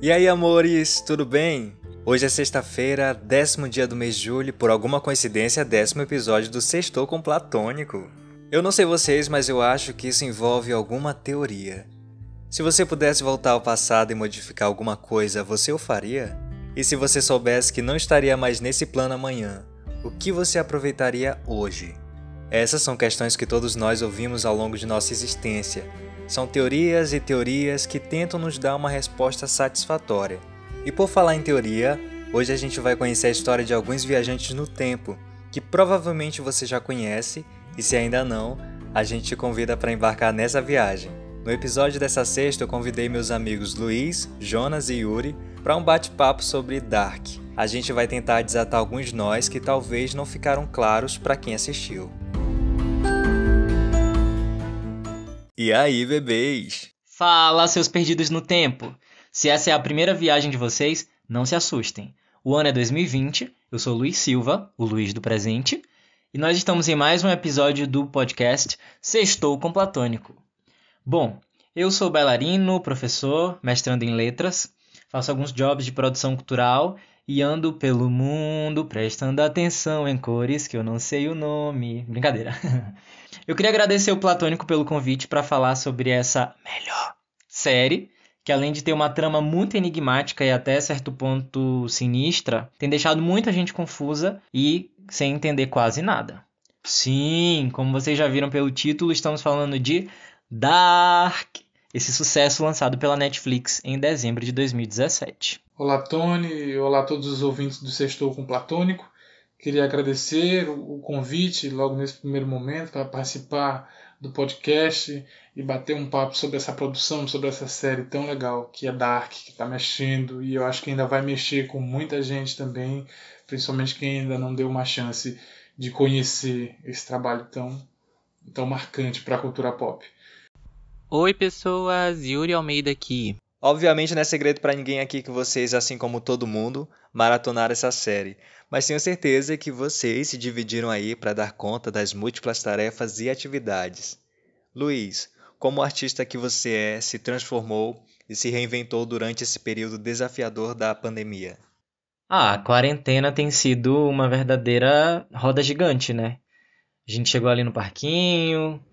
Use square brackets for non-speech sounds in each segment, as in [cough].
E aí, amores, tudo bem? Hoje é sexta-feira, décimo dia do mês de julho, por alguma coincidência, décimo episódio do Sextou com Platônico. Eu não sei vocês, mas eu acho que isso envolve alguma teoria. Se você pudesse voltar ao passado e modificar alguma coisa, você o faria? E se você soubesse que não estaria mais nesse plano amanhã, o que você aproveitaria hoje? Essas são questões que todos nós ouvimos ao longo de nossa existência são teorias e teorias que tentam nos dar uma resposta satisfatória. E por falar em teoria, hoje a gente vai conhecer a história de alguns viajantes no tempo, que provavelmente você já conhece, e se ainda não, a gente te convida para embarcar nessa viagem. No episódio dessa sexta, eu convidei meus amigos Luiz, Jonas e Yuri para um bate-papo sobre Dark. A gente vai tentar desatar alguns nós que talvez não ficaram claros para quem assistiu. E aí, bebês? Fala, seus perdidos no tempo! Se essa é a primeira viagem de vocês, não se assustem. O ano é 2020, eu sou Luiz Silva, o Luiz do presente, e nós estamos em mais um episódio do podcast Sextou com Platônico. Bom, eu sou bailarino, professor, mestrando em letras, faço alguns jobs de produção cultural e ando pelo mundo prestando atenção em cores que eu não sei o nome. Brincadeira. [laughs] Eu queria agradecer o Platônico pelo convite para falar sobre essa melhor série, que além de ter uma trama muito enigmática e até certo ponto sinistra, tem deixado muita gente confusa e sem entender quase nada. Sim, como vocês já viram pelo título, estamos falando de Dark, esse sucesso lançado pela Netflix em dezembro de 2017. Olá, Tony. Olá a todos os ouvintes do Sextou com Platônico. Queria agradecer o convite logo nesse primeiro momento para participar do podcast e bater um papo sobre essa produção, sobre essa série tão legal que é Dark, que está mexendo e eu acho que ainda vai mexer com muita gente também, principalmente quem ainda não deu uma chance de conhecer esse trabalho tão, tão marcante para a cultura pop. Oi, pessoas, Yuri Almeida aqui. Obviamente não é segredo para ninguém aqui que vocês, assim como todo mundo, maratonaram essa série mas tenho certeza que vocês se dividiram aí para dar conta das múltiplas tarefas e atividades. Luiz, como artista que você é, se transformou e se reinventou durante esse período desafiador da pandemia? Ah, a quarentena tem sido uma verdadeira roda gigante, né? A gente chegou ali no parquinho,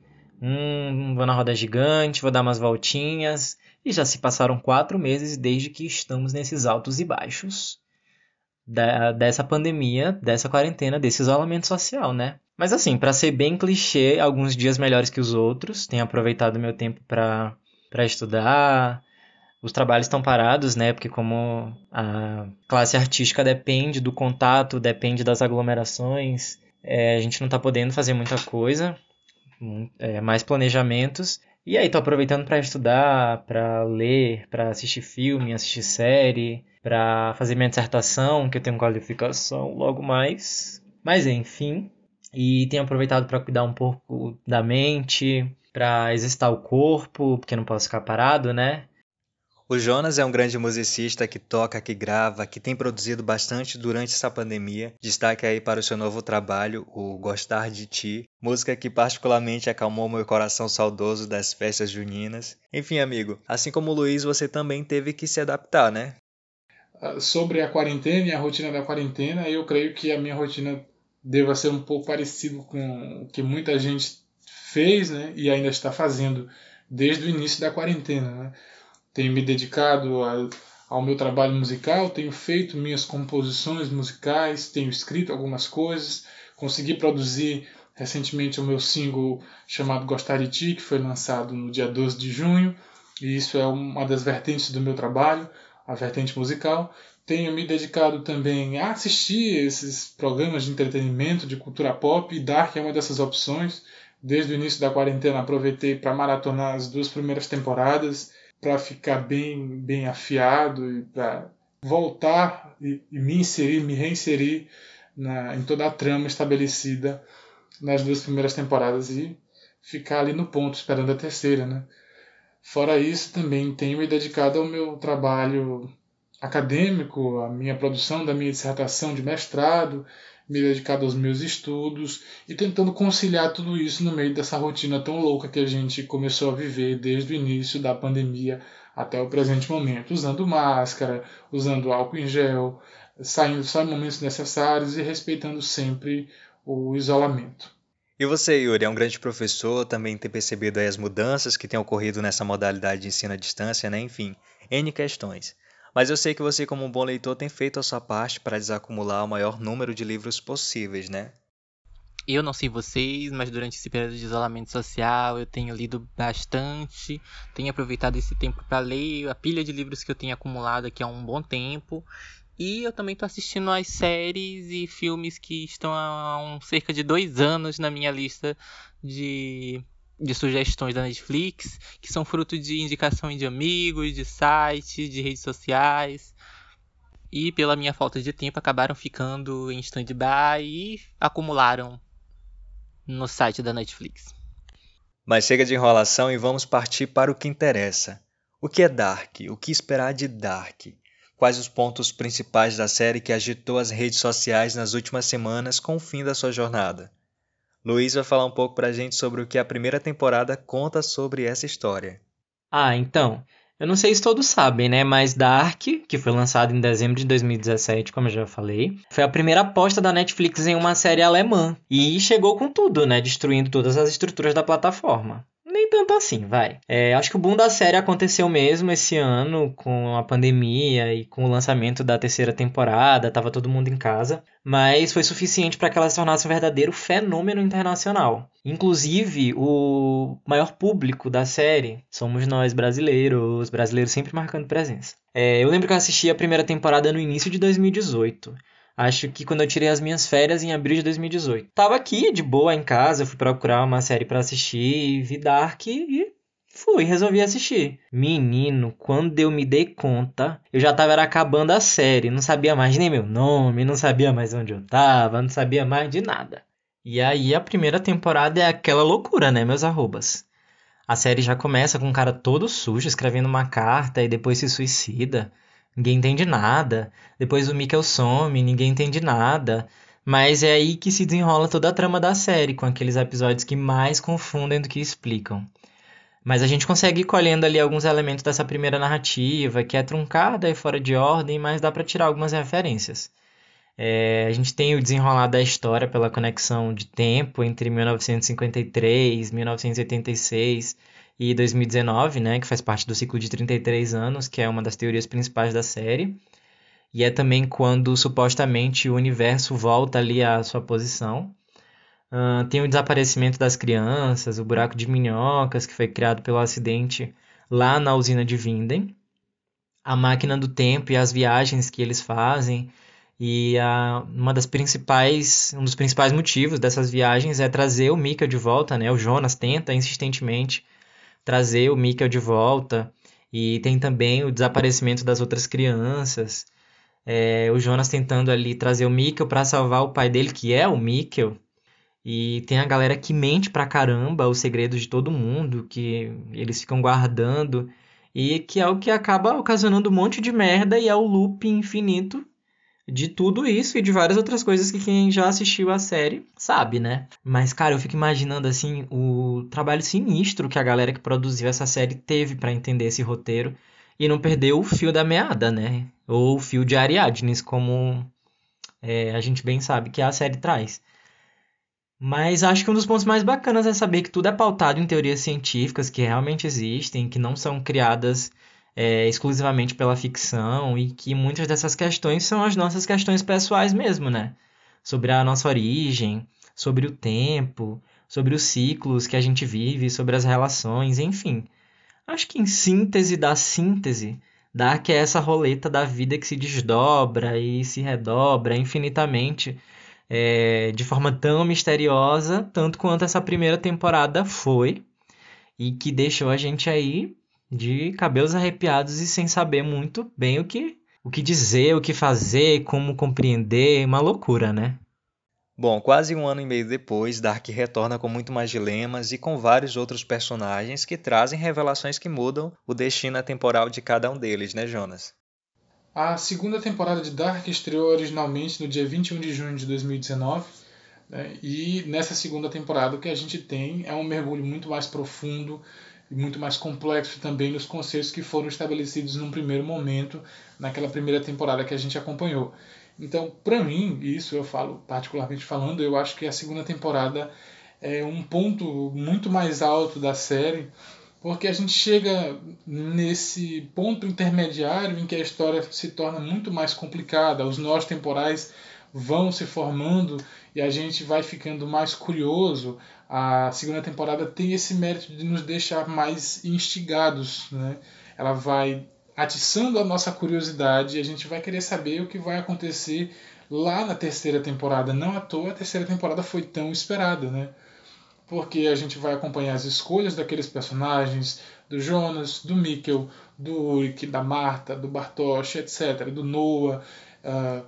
hum, vou na roda gigante, vou dar umas voltinhas, e já se passaram quatro meses desde que estamos nesses altos e baixos da, dessa pandemia, dessa quarentena, desse isolamento social, né? Mas assim, para ser bem clichê, alguns dias melhores que os outros. Tenho aproveitado meu tempo para estudar. Os trabalhos estão parados, né? Porque como a classe artística depende do contato, depende das aglomerações, é, a gente não está podendo fazer muita coisa, é, mais planejamentos. E aí, tô aproveitando para estudar, para ler, para assistir filme, assistir série, para fazer minha dissertação, que eu tenho qualificação logo mais. Mas enfim, e tenho aproveitado para cuidar um pouco da mente, para exercitar o corpo, porque não posso ficar parado, né? O Jonas é um grande musicista que toca, que grava, que tem produzido bastante durante essa pandemia. Destaque aí para o seu novo trabalho, o Gostar de Ti, música que particularmente acalmou meu coração saudoso das festas juninas. Enfim, amigo, assim como o Luiz, você também teve que se adaptar, né? Ah, sobre a quarentena e a rotina da quarentena, eu creio que a minha rotina deva ser um pouco parecido com o que muita gente fez né, e ainda está fazendo desde o início da quarentena. Né? Tenho me dedicado a, ao meu trabalho musical, tenho feito minhas composições musicais, tenho escrito algumas coisas, consegui produzir recentemente o meu single chamado Gostar de Ti, que foi lançado no dia 12 de junho, e isso é uma das vertentes do meu trabalho a vertente musical. Tenho me dedicado também a assistir esses programas de entretenimento, de cultura pop, e Dark é uma dessas opções. Desde o início da quarentena aproveitei para maratonar as duas primeiras temporadas, para ficar bem, bem afiado e para voltar e, e, me inserir, me reinserir na, em toda a trama estabelecida nas duas primeiras temporadas e ficar ali no ponto esperando a terceira, né? Fora isso, também tenho me dedicado ao meu trabalho acadêmico, a minha produção da minha dissertação de mestrado, me dedicado aos meus estudos e tentando conciliar tudo isso no meio dessa rotina tão louca que a gente começou a viver desde o início da pandemia até o presente momento, usando máscara, usando álcool em gel, saindo só em momentos necessários e respeitando sempre o isolamento. E você, Yuri, é um grande professor, também tem percebido as mudanças que têm ocorrido nessa modalidade de ensino à distância, né? Enfim, N questões. Mas eu sei que você, como um bom leitor, tem feito a sua parte para desacumular o maior número de livros possíveis, né? Eu não sei vocês, mas durante esse período de isolamento social eu tenho lido bastante, tenho aproveitado esse tempo para ler a pilha de livros que eu tenho acumulado aqui há um bom tempo. E eu também estou assistindo as séries e filmes que estão há um, cerca de dois anos na minha lista de de sugestões da Netflix, que são fruto de indicações de amigos, de sites, de redes sociais. E pela minha falta de tempo acabaram ficando em stand-by e acumularam no site da Netflix. Mas chega de enrolação e vamos partir para o que interessa. O que é Dark? O que esperar de Dark? Quais os pontos principais da série que agitou as redes sociais nas últimas semanas com o fim da sua jornada? Luiz vai falar um pouco pra gente sobre o que a primeira temporada conta sobre essa história. Ah, então. Eu não sei se todos sabem, né? Mas Dark, que foi lançado em dezembro de 2017, como eu já falei, foi a primeira aposta da Netflix em uma série alemã. E chegou com tudo, né? Destruindo todas as estruturas da plataforma tanto assim, vai. É, acho que o boom da série aconteceu mesmo esse ano com a pandemia e com o lançamento da terceira temporada, tava todo mundo em casa, mas foi suficiente para que ela se tornasse um verdadeiro fenômeno internacional. Inclusive, o maior público da série somos nós brasileiros, brasileiros sempre marcando presença. É, eu lembro que eu assisti a primeira temporada no início de 2018. Acho que quando eu tirei as minhas férias em abril de 2018. Tava aqui de boa em casa, fui procurar uma série para assistir, vi Dark e fui, resolvi assistir. Menino, quando eu me dei conta, eu já tava acabando a série, não sabia mais nem meu nome, não sabia mais onde eu tava, não sabia mais de nada. E aí a primeira temporada é aquela loucura, né, meus arrobas? A série já começa com um cara todo sujo escrevendo uma carta e depois se suicida ninguém entende nada. Depois o Mikkel some, ninguém entende nada. Mas é aí que se desenrola toda a trama da série, com aqueles episódios que mais confundem do que explicam. Mas a gente consegue ir colhendo ali alguns elementos dessa primeira narrativa, que é truncada e fora de ordem, mas dá para tirar algumas referências. É, a gente tem o desenrolar da história pela conexão de tempo entre 1953 e 1986 e 2019, né, que faz parte do ciclo de 33 anos, que é uma das teorias principais da série. E é também quando supostamente o universo volta ali à sua posição. Uh, tem o desaparecimento das crianças, o buraco de minhocas, que foi criado pelo acidente lá na usina de Vinden. A máquina do tempo e as viagens que eles fazem. E uma das principais, um dos principais motivos dessas viagens é trazer o Mika de volta, né? O Jonas tenta insistentemente trazer o Mikkel de volta. E tem também o desaparecimento das outras crianças. É, o Jonas tentando ali trazer o Mikkel para salvar o pai dele, que é o Mikkel. E tem a galera que mente pra caramba os segredos de todo mundo, que eles ficam guardando. E que é o que acaba ocasionando um monte de merda e é o loop infinito de tudo isso e de várias outras coisas que quem já assistiu a série sabe, né? Mas, cara, eu fico imaginando, assim, o trabalho sinistro que a galera que produziu essa série teve para entender esse roteiro e não perder o fio da meada, né? Ou o fio de Ariadnes, como é, a gente bem sabe que a série traz. Mas acho que um dos pontos mais bacanas é saber que tudo é pautado em teorias científicas que realmente existem, que não são criadas é, exclusivamente pela ficção e que muitas dessas questões são as nossas questões pessoais mesmo, né? Sobre a nossa origem, sobre o tempo, sobre os ciclos que a gente vive, sobre as relações, enfim. Acho que em síntese da síntese, dá que é essa roleta da vida que se desdobra e se redobra infinitamente é, de forma tão misteriosa, tanto quanto essa primeira temporada foi, e que deixou a gente aí de cabelos arrepiados e sem saber muito bem o que, o que dizer, o que fazer, como compreender, uma loucura, né? Bom, quase um ano e meio depois, Dark retorna com muito mais dilemas e com vários outros personagens que trazem revelações que mudam o destino temporal de cada um deles, né, Jonas? A segunda temporada de Dark estreou originalmente no dia 21 de junho de 2019. Né? E nessa segunda temporada o que a gente tem é um mergulho muito mais profundo e muito mais complexo também nos conceitos que foram estabelecidos num primeiro momento, naquela primeira temporada que a gente acompanhou. Então, para mim, isso eu falo particularmente falando, eu acho que a segunda temporada é um ponto muito mais alto da série, porque a gente chega nesse ponto intermediário em que a história se torna muito mais complicada, os nós temporais vão se formando e a gente vai ficando mais curioso. A segunda temporada tem esse mérito de nos deixar mais instigados, né? Ela vai atiçando a nossa curiosidade e a gente vai querer saber o que vai acontecer lá na terceira temporada. Não à toa a terceira temporada foi tão esperada, né? Porque a gente vai acompanhar as escolhas daqueles personagens, do Jonas, do Mikkel, do Ulrich, da Marta, do Bartosz, etc., do Noah. Uh,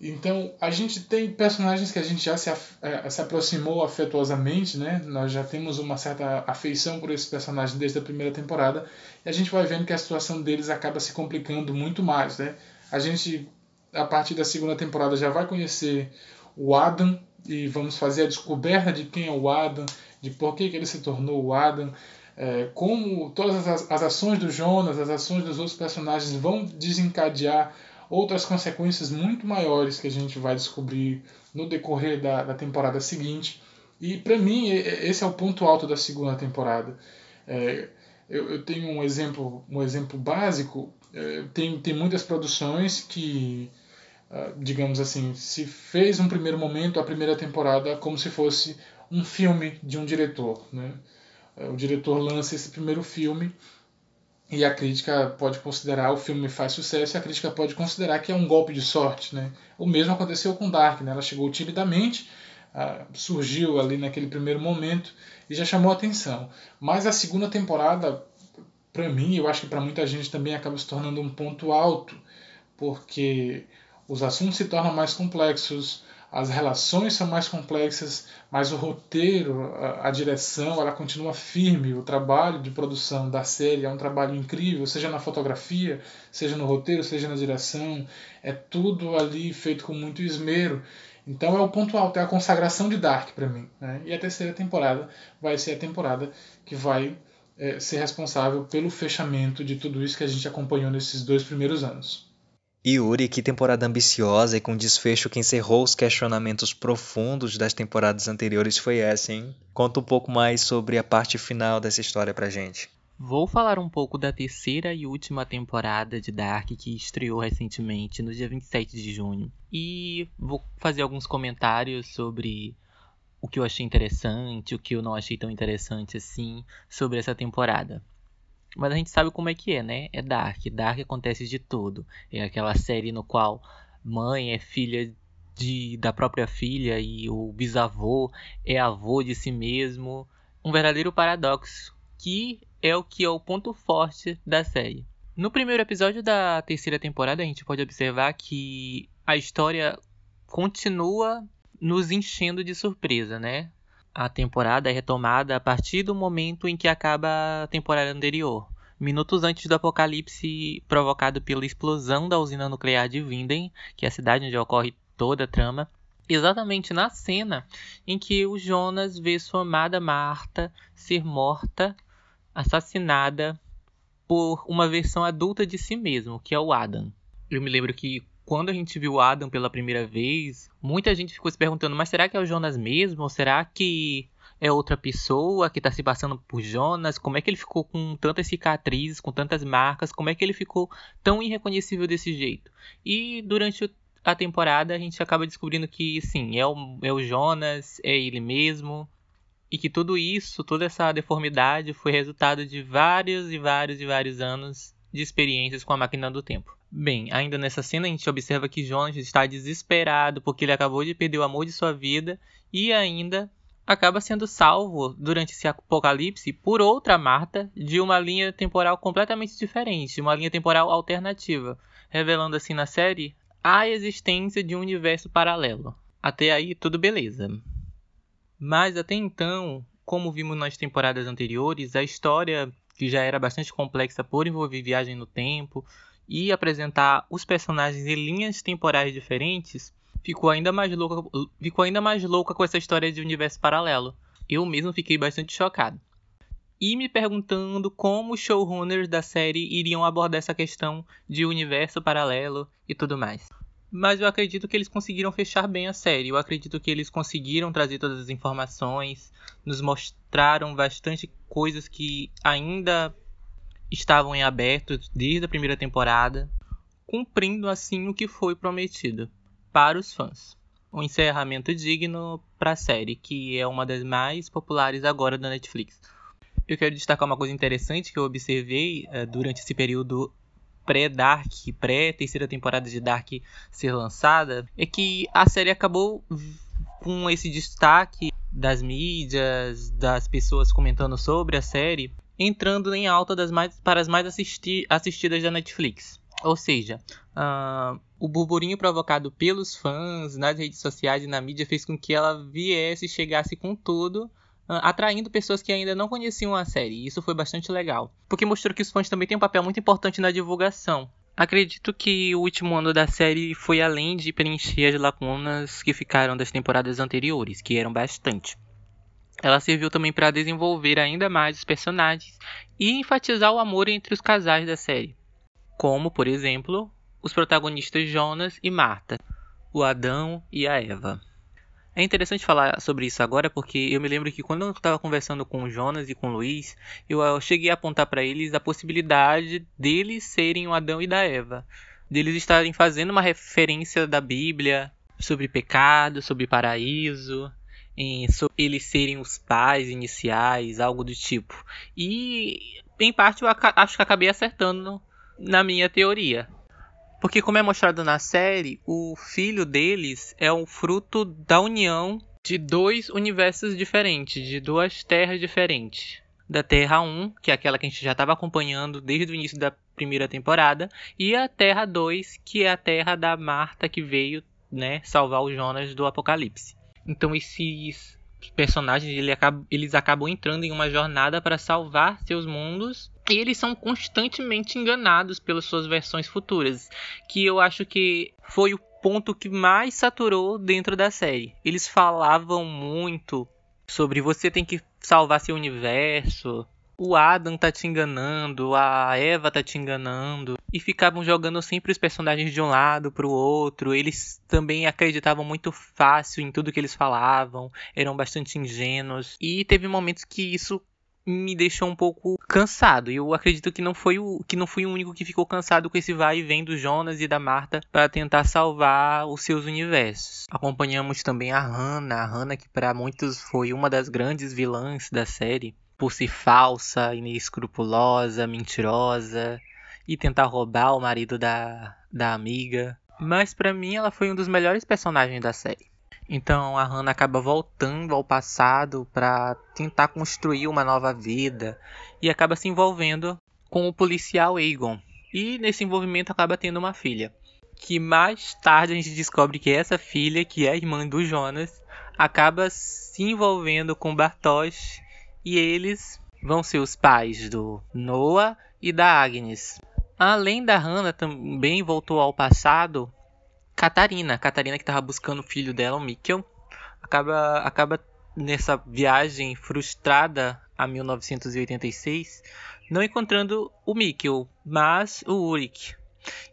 então, a gente tem personagens que a gente já se, eh, se aproximou afetuosamente, né? Nós já temos uma certa afeição por esses personagens desde a primeira temporada, e a gente vai vendo que a situação deles acaba se complicando muito mais, né? A gente, a partir da segunda temporada, já vai conhecer o Adam, e vamos fazer a descoberta de quem é o Adam, de por que, que ele se tornou o Adam, é, como todas as, as ações do Jonas, as ações dos outros personagens vão desencadear outras consequências muito maiores que a gente vai descobrir no decorrer da, da temporada seguinte. E para mim, esse é o ponto alto da segunda temporada. É, eu, eu, tenho um exemplo, um exemplo básico. É, tem, tem muitas produções que, uh, digamos assim, se fez um primeiro momento, a primeira temporada, como se fosse um filme de um diretor. Né? O diretor lança esse primeiro filme e a crítica pode considerar o filme faz sucesso e a crítica pode considerar que é um golpe de sorte, né? O mesmo aconteceu com Dark, né? Ela chegou timidamente, uh, surgiu ali naquele primeiro momento e já chamou atenção. Mas a segunda temporada, para mim, eu acho que para muita gente também acaba se tornando um ponto alto, porque os assuntos se tornam mais complexos, as relações são mais complexas, mas o roteiro, a, a, direção, ela continua firme. O trabalho de produção da série é um trabalho incrível, seja na fotografia, seja no roteiro, seja na direção. É tudo ali feito com muito esmero. Então é o ponto alto, é a consagração de Dark para mim. Né? E a terceira temporada vai ser a temporada que vai é, ser responsável pelo fechamento de tudo isso que a gente acompanhou nesses dois primeiros anos. Yuri, que temporada ambiciosa e com desfecho que encerrou os questionamentos profundos das temporadas anteriores foi essa, hein? Conta um pouco mais sobre a parte final dessa história pra gente. Vou falar um pouco da terceira e última temporada de Dark que estreou recentemente, no dia 27 de junho. E vou fazer alguns comentários sobre o que eu achei interessante, o que eu não achei tão interessante assim sobre essa temporada. Mas a gente sabe como é que é, né? É Dark. Dark acontece de tudo. É aquela série no qual mãe é filha de, da própria filha e o bisavô é avô de si mesmo. Um verdadeiro paradoxo, que é o que é o ponto forte da série. No primeiro episódio da terceira temporada, a gente pode observar que a história continua nos enchendo de surpresa, né? A temporada é retomada a partir do momento em que acaba a temporada anterior, minutos antes do apocalipse provocado pela explosão da usina nuclear de Vinden, que é a cidade onde ocorre toda a trama, exatamente na cena em que o Jonas vê sua amada Marta ser morta, assassinada por uma versão adulta de si mesmo, que é o Adam. Eu me lembro que quando a gente viu o Adam pela primeira vez, muita gente ficou se perguntando: mas será que é o Jonas mesmo? Ou será que é outra pessoa que está se passando por Jonas? Como é que ele ficou com tantas cicatrizes, com tantas marcas? Como é que ele ficou tão irreconhecível desse jeito? E durante a temporada a gente acaba descobrindo que sim, é o, é o Jonas, é ele mesmo. E que tudo isso, toda essa deformidade foi resultado de vários e vários e vários anos de experiências com a máquina do tempo. Bem, ainda nessa cena a gente observa que Jonas está desesperado porque ele acabou de perder o amor de sua vida e ainda acaba sendo salvo durante esse apocalipse por outra Marta de uma linha temporal completamente diferente, uma linha temporal alternativa, revelando assim na série a existência de um universo paralelo. Até aí tudo beleza. Mas até então, como vimos nas temporadas anteriores, a história que já era bastante complexa por envolver viagem no tempo, e apresentar os personagens em linhas temporais diferentes, ficou ainda mais louca, ficou ainda mais louca com essa história de universo paralelo. Eu mesmo fiquei bastante chocado. E me perguntando como os showrunners da série iriam abordar essa questão de universo paralelo e tudo mais mas eu acredito que eles conseguiram fechar bem a série. Eu acredito que eles conseguiram trazer todas as informações, nos mostraram bastante coisas que ainda estavam em aberto desde a primeira temporada, cumprindo assim o que foi prometido para os fãs. Um encerramento digno para a série, que é uma das mais populares agora da Netflix. Eu quero destacar uma coisa interessante que eu observei uh, durante esse período pré-Dark, pré-terceira temporada de Dark ser lançada, é que a série acabou com esse destaque das mídias, das pessoas comentando sobre a série, entrando em alta das mais, para as mais assisti assistidas da Netflix. Ou seja, uh, o burburinho provocado pelos fãs nas redes sociais e na mídia fez com que ela viesse, chegasse com tudo ah, atraindo pessoas que ainda não conheciam a série. E isso foi bastante legal, porque mostrou que os fãs também têm um papel muito importante na divulgação. Acredito que o último ano da série foi além de preencher as lacunas que ficaram das temporadas anteriores, que eram bastante. Ela serviu também para desenvolver ainda mais os personagens e enfatizar o amor entre os casais da série, como, por exemplo, os protagonistas Jonas e Marta, o Adão e a Eva. É interessante falar sobre isso agora porque eu me lembro que quando eu estava conversando com o Jonas e com o Luiz, eu cheguei a apontar para eles a possibilidade deles serem o Adão e da Eva, deles estarem fazendo uma referência da Bíblia sobre pecado, sobre paraíso, em, sobre eles serem os pais iniciais, algo do tipo. E em parte eu acho que acabei acertando na minha teoria. Porque, como é mostrado na série, o filho deles é o fruto da união de dois universos diferentes, de duas terras diferentes. Da Terra 1, que é aquela que a gente já estava acompanhando desde o início da primeira temporada, e a Terra 2, que é a terra da Marta que veio né, salvar os Jonas do Apocalipse. Então esses personagens eles acabam entrando em uma jornada para salvar seus mundos e eles são constantemente enganados pelas suas versões futuras, que eu acho que foi o ponto que mais saturou dentro da série. Eles falavam muito sobre você tem que salvar seu universo, o Adam tá te enganando, a Eva tá te enganando, e ficavam jogando sempre os personagens de um lado pro outro. Eles também acreditavam muito fácil em tudo que eles falavam, eram bastante ingênuos, e teve momentos que isso me deixou um pouco cansado. E eu acredito que não foi o que não fui o único que ficou cansado com esse vai e vem do Jonas e da Marta para tentar salvar os seus universos. Acompanhamos também a Hannah, a Hannah que para muitos foi uma das grandes vilãs da série, por ser falsa, inescrupulosa, mentirosa e tentar roubar o marido da, da amiga. Mas para mim ela foi um dos melhores personagens da série. Então a Hannah acaba voltando ao passado para tentar construir uma nova vida e acaba se envolvendo com o policial Aegon. E nesse envolvimento acaba tendo uma filha. Que mais tarde a gente descobre que essa filha, que é a irmã do Jonas, acaba se envolvendo com Bartosz e eles vão ser os pais do Noah e da Agnes. Além da Hannah, também voltou ao passado Catarina, Catarina que estava buscando o filho dela, o Mikkel, acaba, acaba nessa viagem frustrada a 1986, não encontrando o Mikkel, mas o Ulrich.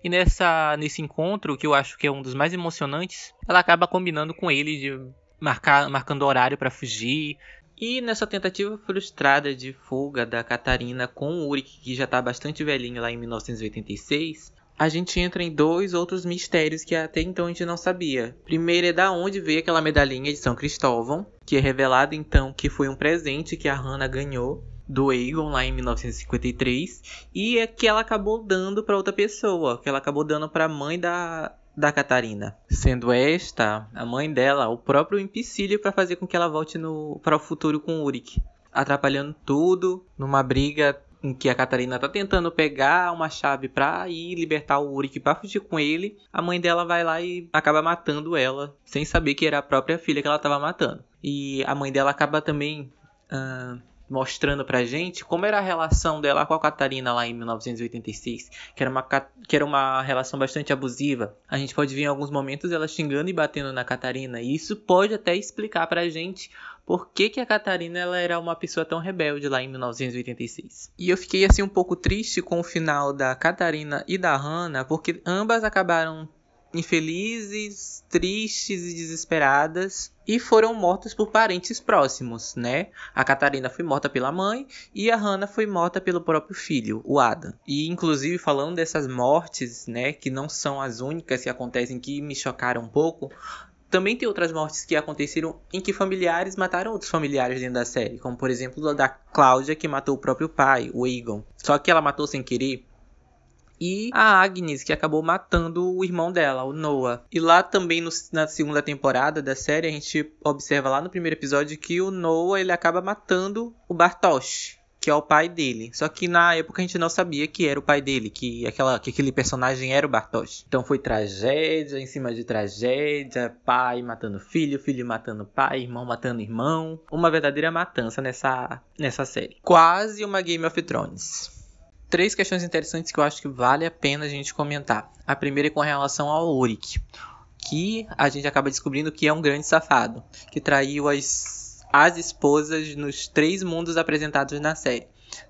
E nessa, nesse encontro, que eu acho que é um dos mais emocionantes, ela acaba combinando com ele de marcar, marcando horário para fugir. E nessa tentativa frustrada de fuga da Catarina com o Ulrich, que já está bastante velhinho lá em 1986, a gente entra em dois outros mistérios que até então a gente não sabia. Primeiro é da onde veio aquela medalhinha de São Cristóvão, que é revelado então que foi um presente que a Hannah ganhou do Aegon lá em 1953 e é que ela acabou dando para outra pessoa, que ela acabou dando para a mãe da da Catarina, sendo esta a mãe dela o próprio empecilho para fazer com que ela volte no para o futuro com Uric, atrapalhando tudo numa briga em que a Catarina tá tentando pegar uma chave pra ir libertar o Uric pra fugir com ele, a mãe dela vai lá e acaba matando ela, sem saber que era a própria filha que ela tava matando. E a mãe dela acaba também uh, mostrando pra gente como era a relação dela com a Catarina lá em 1986, que era uma, que era uma relação bastante abusiva. A gente pode ver em alguns momentos ela xingando e batendo na Catarina, e isso pode até explicar pra gente por que, que a Catarina ela era uma pessoa tão rebelde lá em 1986. E eu fiquei assim um pouco triste com o final da Catarina e da Hannah, porque ambas acabaram infelizes, tristes e desesperadas e foram mortas por parentes próximos, né? A Catarina foi morta pela mãe e a Hannah foi morta pelo próprio filho, o Adam. E inclusive falando dessas mortes, né, que não são as únicas que acontecem que me chocaram um pouco, também tem outras mortes que aconteceram em que familiares mataram outros familiares dentro da série, como por exemplo a da Cláudia que matou o próprio pai, o Egon. Só que ela matou sem querer e a Agnes, que acabou matando o irmão dela, o Noah. E lá também no, na segunda temporada da série, a gente observa lá no primeiro episódio que o Noah ele acaba matando o Bartosz, que é o pai dele. Só que na época a gente não sabia que era o pai dele, que, aquela, que aquele personagem era o Bartosz. Então foi tragédia em cima de tragédia, pai matando filho, filho matando pai, irmão matando irmão. Uma verdadeira matança nessa, nessa série. Quase uma Game of Thrones três questões interessantes que eu acho que vale a pena a gente comentar. A primeira é com relação ao Uric, que a gente acaba descobrindo que é um grande safado, que traiu as, as esposas nos três mundos apresentados na série.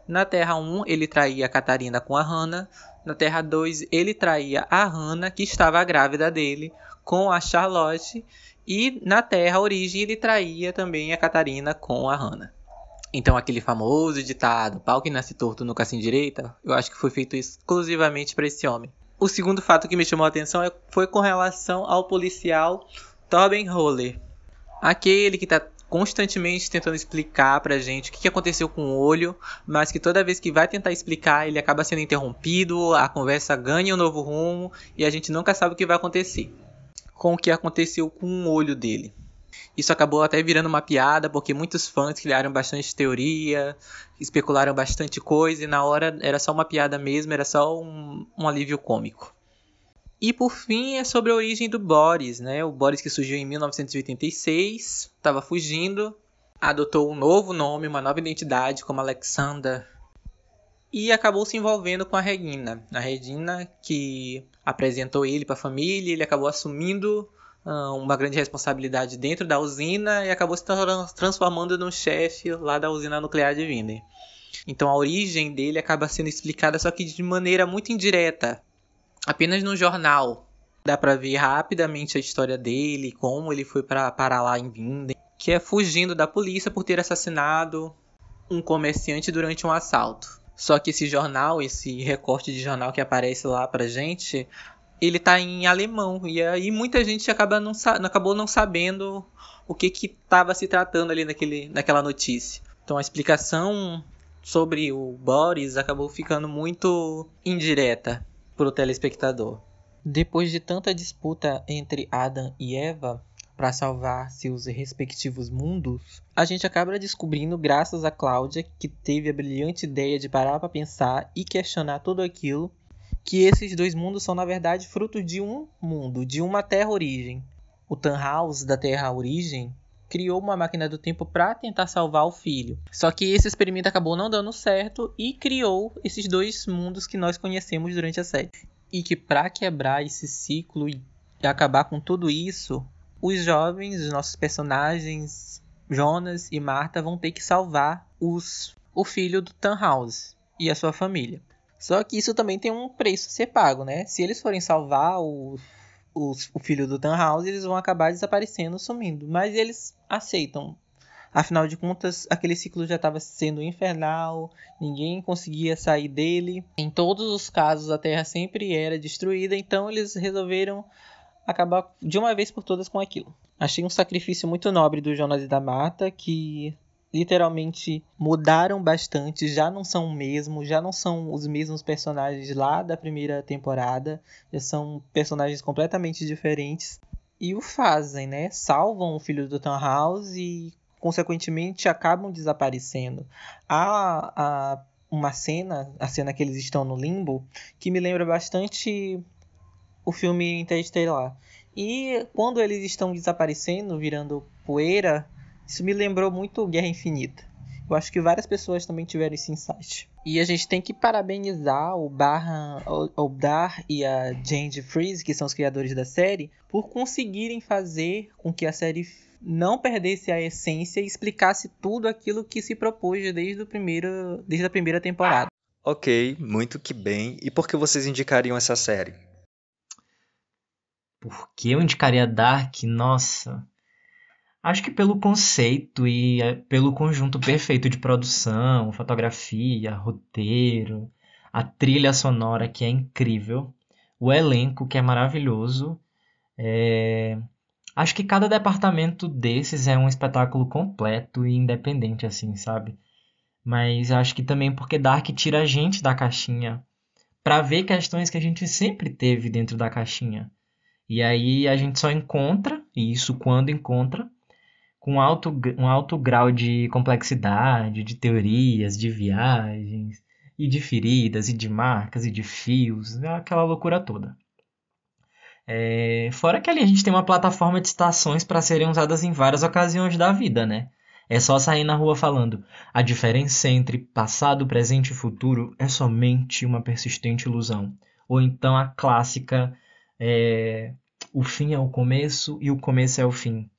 Na Terra 1, ele traía a Catarina com a Hannah. Na Terra 2, ele traía a Hannah, que estava grávida dele, com a Charlotte. E na Terra Origem, ele traía também a Catarina com a Hannah. Então aquele famoso ditado, pau que nasce torto nunca se direita, eu acho que foi feito exclusivamente para esse homem. O segundo fato que me chamou a atenção é, foi com relação ao policial Tobin Roller. Aquele que está constantemente tentando explicar pra gente o que aconteceu com o olho, mas que toda vez que vai tentar explicar, ele acaba sendo interrompido, a conversa ganha um novo rumo e a gente nunca sabe o que vai acontecer com o que aconteceu com o olho dele. Isso acabou até virando uma piada, porque muitos fãs criaram bastante teoria, especularam bastante coisa, e na hora era só uma piada mesmo, era só um, um alívio cômico. E por fim é sobre a origem do Boris, né? O Boris que surgiu em 1986, estava fugindo, adotou um novo nome, uma nova identidade como Alexander e acabou se envolvendo com a Regina. A Regina que apresentou ele para a família, ele acabou assumindo uma grande responsabilidade dentro da usina e acabou se transformando num chefe lá da usina nuclear de Wiener. Então a origem dele acaba sendo explicada só que de maneira muito indireta, apenas no jornal. Dá para ver rapidamente a história dele, como ele foi para parar lá em Winden, que é fugindo da polícia por ter assassinado um comerciante durante um assalto. Só que esse jornal, esse recorte de jornal que aparece lá pra gente, ele tá em alemão e aí muita gente acaba não acabou não sabendo o que que estava se tratando ali naquele, naquela notícia. Então a explicação sobre o Boris acabou ficando muito indireta para o telespectador. Depois de tanta disputa entre Adam e Eva para salvar seus respectivos mundos, a gente acaba descobrindo, graças a Cláudia, que teve a brilhante ideia de parar para pensar e questionar tudo aquilo que esses dois mundos são na verdade fruto de um mundo, de uma Terra origem. O Tannhaus da Terra origem criou uma máquina do tempo para tentar salvar o filho. Só que esse experimento acabou não dando certo e criou esses dois mundos que nós conhecemos durante a série. E que para quebrar esse ciclo e acabar com tudo isso, os jovens, os nossos personagens, Jonas e Marta, vão ter que salvar os, o filho do Tannhaus e a sua família. Só que isso também tem um preço a ser pago, né? Se eles forem salvar o, o, o filho do Tannhaus, eles vão acabar desaparecendo, sumindo. Mas eles aceitam. Afinal de contas, aquele ciclo já estava sendo infernal, ninguém conseguia sair dele. Em todos os casos, a Terra sempre era destruída, então eles resolveram acabar de uma vez por todas com aquilo. Achei um sacrifício muito nobre do Jonas e da Marta, que literalmente mudaram bastante, já não são o mesmo, já não são os mesmos personagens lá da primeira temporada, já são personagens completamente diferentes e o fazem, né? Salvam o filho do House e consequentemente acabam desaparecendo. Há, há uma cena, a cena que eles estão no limbo, que me lembra bastante o filme Interstellar. E quando eles estão desaparecendo, virando poeira, isso me lembrou muito Guerra Infinita. Eu acho que várias pessoas também tiveram esse insight. E a gente tem que parabenizar o Barra, o, o Dar e a Jane Freeze, que são os criadores da série, por conseguirem fazer com que a série não perdesse a essência e explicasse tudo aquilo que se propôs desde, o primeiro, desde a primeira temporada. Ok, muito que bem. E por que vocês indicariam essa série? Por que eu indicaria Dark? Nossa. Acho que pelo conceito e é, pelo conjunto perfeito de produção, fotografia, roteiro, a trilha sonora que é incrível, o elenco que é maravilhoso. É... Acho que cada departamento desses é um espetáculo completo e independente, assim, sabe? Mas acho que também porque Dark tira a gente da caixinha para ver questões que a gente sempre teve dentro da caixinha. E aí a gente só encontra, e isso quando encontra, com alto, um alto grau de complexidade, de teorias, de viagens, e de feridas, e de marcas, e de fios, aquela loucura toda. É, fora que ali a gente tem uma plataforma de estações para serem usadas em várias ocasiões da vida, né? É só sair na rua falando. A diferença entre passado, presente e futuro é somente uma persistente ilusão. Ou então a clássica: é, o fim é o começo e o começo é o fim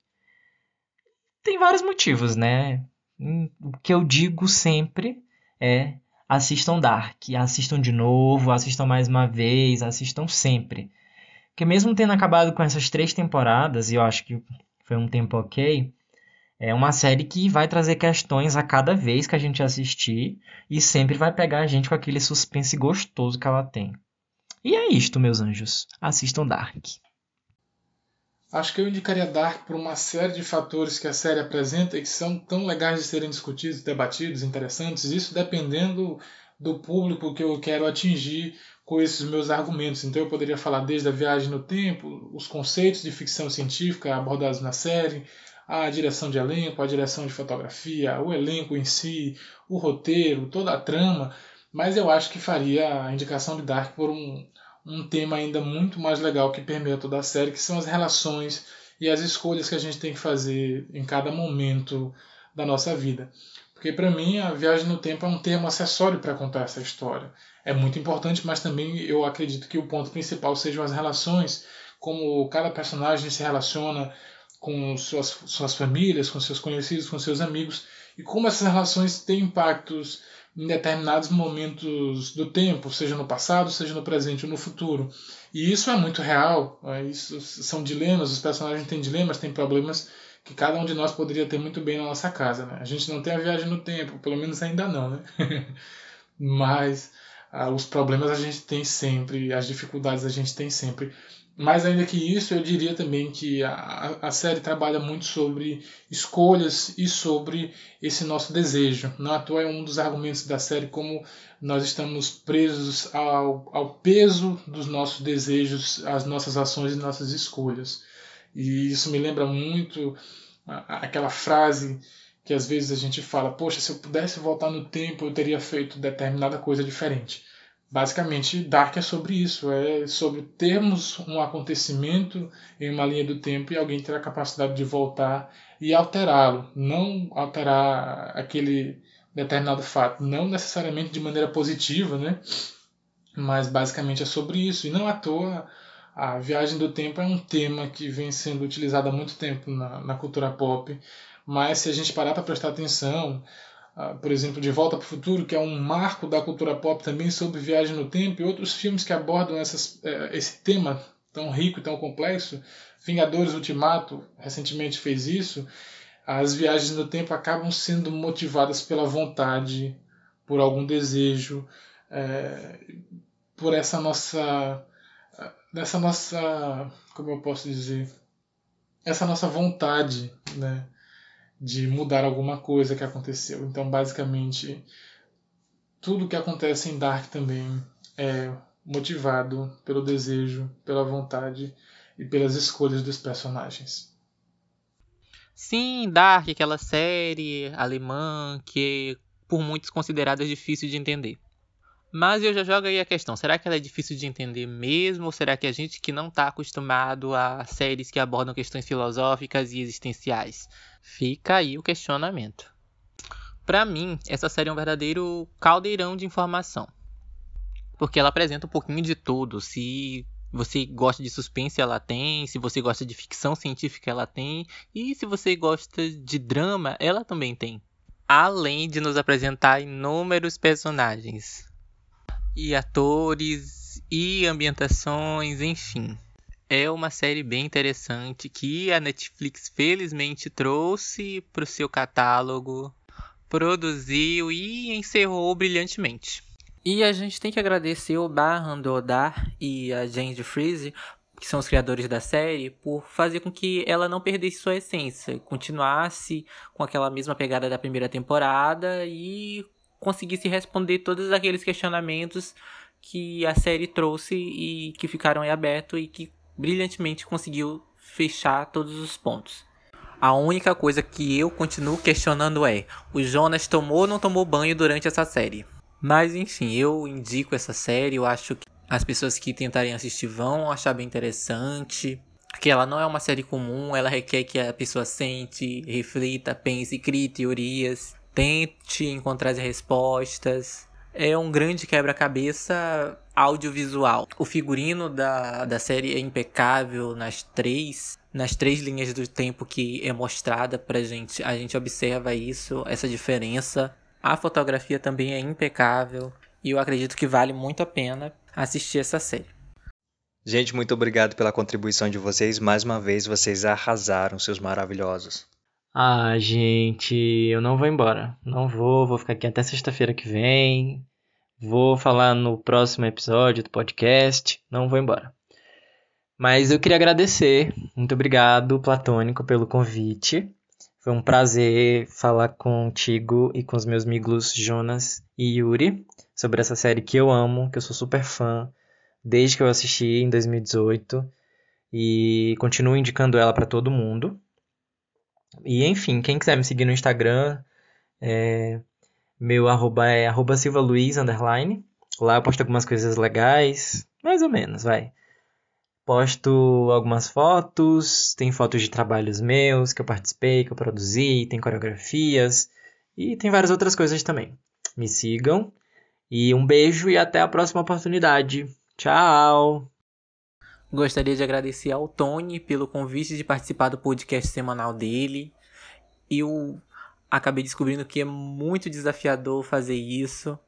tem vários motivos, né? Hum, o que eu digo sempre é assistam Dark, assistam de novo, assistam mais uma vez, assistam sempre. Porque mesmo tendo acabado com essas três temporadas, e eu acho que foi um tempo ok, é uma série que vai trazer questões a cada vez que a gente assistir e sempre vai pegar a gente com aquele suspense gostoso que ela tem. E é isto, meus anjos. Assistam Dark. Acho que eu indicaria Dark por uma série de fatores que a série apresenta e que são tão legais de serem discutidos, debatidos, interessantes, isso dependendo do público que eu quero atingir com esses meus argumentos. Então eu poderia falar desde a viagem no tempo, os conceitos de ficção científica abordados na série, a direção de elenco, a direção de fotografia, o elenco em si, o roteiro, toda a trama, mas eu acho que faria a indicação de Dark por um, um tema ainda muito mais legal que permeia toda a série, que são as relações e as escolhas que a gente tem que fazer em cada momento da nossa vida. Porque para mim a viagem no tempo é um termo acessório para contar essa história. É muito importante, mas também eu acredito que o ponto principal sejam as relações, como cada personagem se relaciona com suas, suas famílias, com seus conhecidos, com seus amigos, e como essas relações têm impactos em determinados momentos do tempo, seja no passado, seja no presente ou no futuro. E isso é muito real. É, isso são dilemas, os personagens têm dilemas, têm problemas que cada um de nós poderia ter muito bem na nossa casa. Né? A gente não tem a viagem no tempo, pelo menos ainda não, né? [laughs] Mas ah, os problemas a gente tem sempre, as dificuldades a gente tem sempre. Mais ainda que isso, eu diria também que a, a série trabalha muito sobre escolhas e sobre esse nosso desejo. À toa é um dos argumentos da série como nós estamos presos ao, ao peso dos nossos desejos, às nossas ações e nossas escolhas. E isso me lembra muito aquela frase que às vezes a gente fala: Poxa, se eu pudesse voltar no tempo, eu teria feito determinada coisa diferente. Basicamente, Dark é sobre isso, é sobre termos um acontecimento em uma linha do tempo e alguém ter a capacidade de voltar e alterá-lo, não alterar aquele determinado fato, não necessariamente de maneira positiva, né? Mas basicamente é sobre isso. E não à toa a viagem do tempo é um tema que vem sendo utilizado há muito tempo na, na cultura pop, mas se a gente parar para prestar atenção, por exemplo, De Volta para o Futuro, que é um marco da cultura pop também sobre viagem no tempo, e outros filmes que abordam essas, eh, esse tema tão rico e tão complexo. Vingadores Ultimato recentemente fez isso. As viagens no tempo acabam sendo motivadas pela vontade, por algum desejo, é, por essa nossa, dessa nossa, como eu posso dizer, essa nossa vontade, né? De mudar alguma coisa que aconteceu. Então, basicamente, tudo que acontece em Dark também é motivado pelo desejo, pela vontade e pelas escolhas dos personagens. Sim, Dark, aquela série alemã que por muitos considerada difícil de entender. Mas eu já jogo aí a questão: será que ela é difícil de entender mesmo? Ou será que a gente que não está acostumado a séries que abordam questões filosóficas e existenciais? Fica aí o questionamento. Para mim, essa série é um verdadeiro caldeirão de informação. Porque ela apresenta um pouquinho de tudo. Se você gosta de suspense, ela tem. Se você gosta de ficção científica, ela tem. E se você gosta de drama, ela também tem. Além de nos apresentar inúmeros personagens. E atores, e ambientações, enfim. É uma série bem interessante que a Netflix felizmente trouxe para o seu catálogo, produziu e encerrou brilhantemente. E a gente tem que agradecer o Barhan Odar e a James Freeze, que são os criadores da série, por fazer com que ela não perdesse sua essência, continuasse com aquela mesma pegada da primeira temporada e conseguisse responder todos aqueles questionamentos que a série trouxe e que ficaram em aberto e que brilhantemente conseguiu fechar todos os pontos. A única coisa que eu continuo questionando é: o Jonas tomou ou não tomou banho durante essa série? Mas enfim, eu indico essa série, eu acho que as pessoas que tentarem assistir vão achar bem interessante. Que ela não é uma série comum, ela requer que a pessoa sente, reflita, pense, crie teorias, tente encontrar as respostas. É um grande quebra-cabeça audiovisual. O figurino da, da série é impecável nas três nas três linhas do tempo que é mostrada pra gente. A gente observa isso, essa diferença. A fotografia também é impecável e eu acredito que vale muito a pena assistir essa série. Gente, muito obrigado pela contribuição de vocês. Mais uma vez, vocês arrasaram, seus maravilhosos. Ah, gente, eu não vou embora. Não vou, vou ficar aqui até sexta-feira que vem. Vou falar no próximo episódio do podcast. Não vou embora. Mas eu queria agradecer. Muito obrigado, Platônico, pelo convite. Foi um prazer falar contigo e com os meus amigos Jonas e Yuri sobre essa série que eu amo, que eu sou super fã desde que eu assisti em 2018 e continuo indicando ela para todo mundo. E enfim, quem quiser me seguir no Instagram, é, meu arroba é arroba silvaluiz, underline. Lá eu posto algumas coisas legais, mais ou menos, vai. Posto algumas fotos, tem fotos de trabalhos meus que eu participei, que eu produzi, tem coreografias e tem várias outras coisas também. Me sigam e um beijo e até a próxima oportunidade. Tchau! Gostaria de agradecer ao Tony pelo convite de participar do podcast semanal dele. Eu acabei descobrindo que é muito desafiador fazer isso.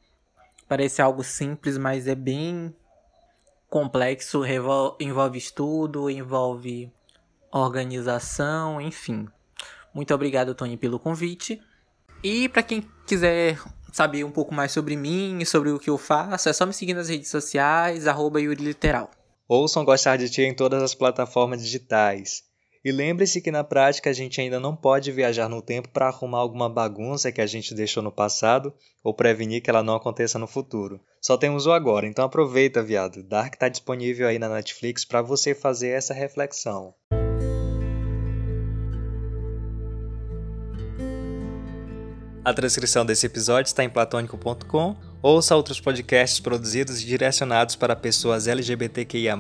Parece algo simples, mas é bem complexo, envolve estudo, envolve organização, enfim. Muito obrigado, Tony, pelo convite. E para quem quiser saber um pouco mais sobre mim e sobre o que eu faço, é só me seguir nas redes sociais, arroba Yuri Literal. Ouçam Gostar de Ti em todas as plataformas digitais. E lembre-se que na prática a gente ainda não pode viajar no tempo para arrumar alguma bagunça que a gente deixou no passado ou prevenir que ela não aconteça no futuro. Só temos o agora, então aproveita, viado. Dark está disponível aí na Netflix para você fazer essa reflexão. A transcrição desse episódio está em platônico.com. Ouça outros podcasts produzidos e direcionados para pessoas LGBTQIA+.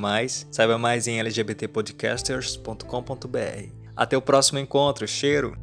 Saiba mais em lgbtpodcasters.com.br. Até o próximo encontro. Cheiro!